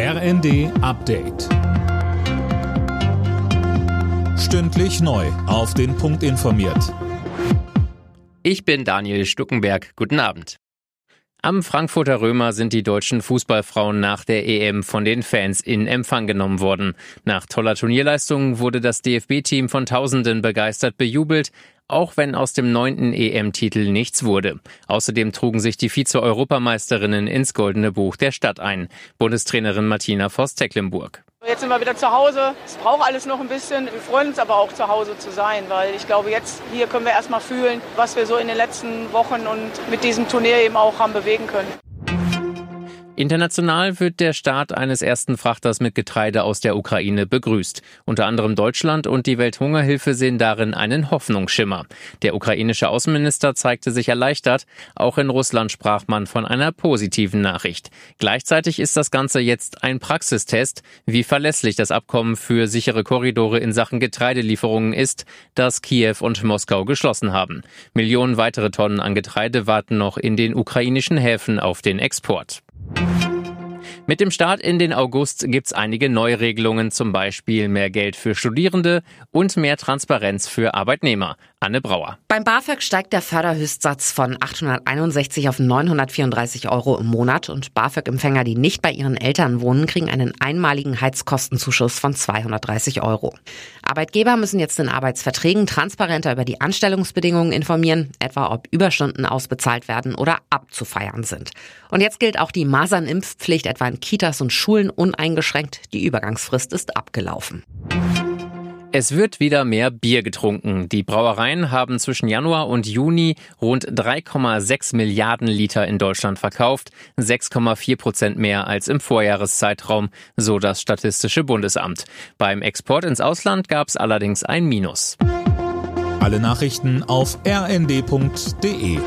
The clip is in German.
RND Update. Stündlich neu. Auf den Punkt informiert. Ich bin Daniel Stuckenberg. Guten Abend. Am Frankfurter Römer sind die deutschen Fußballfrauen nach der EM von den Fans in Empfang genommen worden. Nach toller Turnierleistung wurde das DFB-Team von Tausenden begeistert bejubelt auch wenn aus dem neunten EM-Titel nichts wurde. Außerdem trugen sich die Vize-Europameisterinnen ins Goldene Buch der Stadt ein. Bundestrainerin Martina Voss-Tecklenburg. Jetzt sind wir wieder zu Hause. Es braucht alles noch ein bisschen. Wir freuen uns aber auch zu Hause zu sein, weil ich glaube, jetzt hier können wir erstmal fühlen, was wir so in den letzten Wochen und mit diesem Turnier eben auch haben bewegen können. International wird der Start eines ersten Frachters mit Getreide aus der Ukraine begrüßt. Unter anderem Deutschland und die Welthungerhilfe sehen darin einen Hoffnungsschimmer. Der ukrainische Außenminister zeigte sich erleichtert. Auch in Russland sprach man von einer positiven Nachricht. Gleichzeitig ist das Ganze jetzt ein Praxistest, wie verlässlich das Abkommen für sichere Korridore in Sachen Getreidelieferungen ist, das Kiew und Moskau geschlossen haben. Millionen weitere Tonnen an Getreide warten noch in den ukrainischen Häfen auf den Export. Mit dem Start in den August gibt's einige Neuregelungen, zum Beispiel mehr Geld für Studierende und mehr Transparenz für Arbeitnehmer. Anne Brauer. Beim BAföG steigt der Förderhöchstsatz von 861 auf 934 Euro im Monat und BAföG-Empfänger, die nicht bei ihren Eltern wohnen, kriegen einen einmaligen Heizkostenzuschuss von 230 Euro. Arbeitgeber müssen jetzt in Arbeitsverträgen transparenter über die Anstellungsbedingungen informieren, etwa ob Überstunden ausbezahlt werden oder abzufeiern sind. Und jetzt gilt auch die Masernimpfpflicht etwa in Kitas und Schulen uneingeschränkt. Die Übergangsfrist ist abgelaufen. Es wird wieder mehr Bier getrunken. Die Brauereien haben zwischen Januar und Juni rund 3,6 Milliarden Liter in Deutschland verkauft, 6,4 Prozent mehr als im Vorjahreszeitraum, so das Statistische Bundesamt. Beim Export ins Ausland gab es allerdings ein Minus. Alle Nachrichten auf rnd.de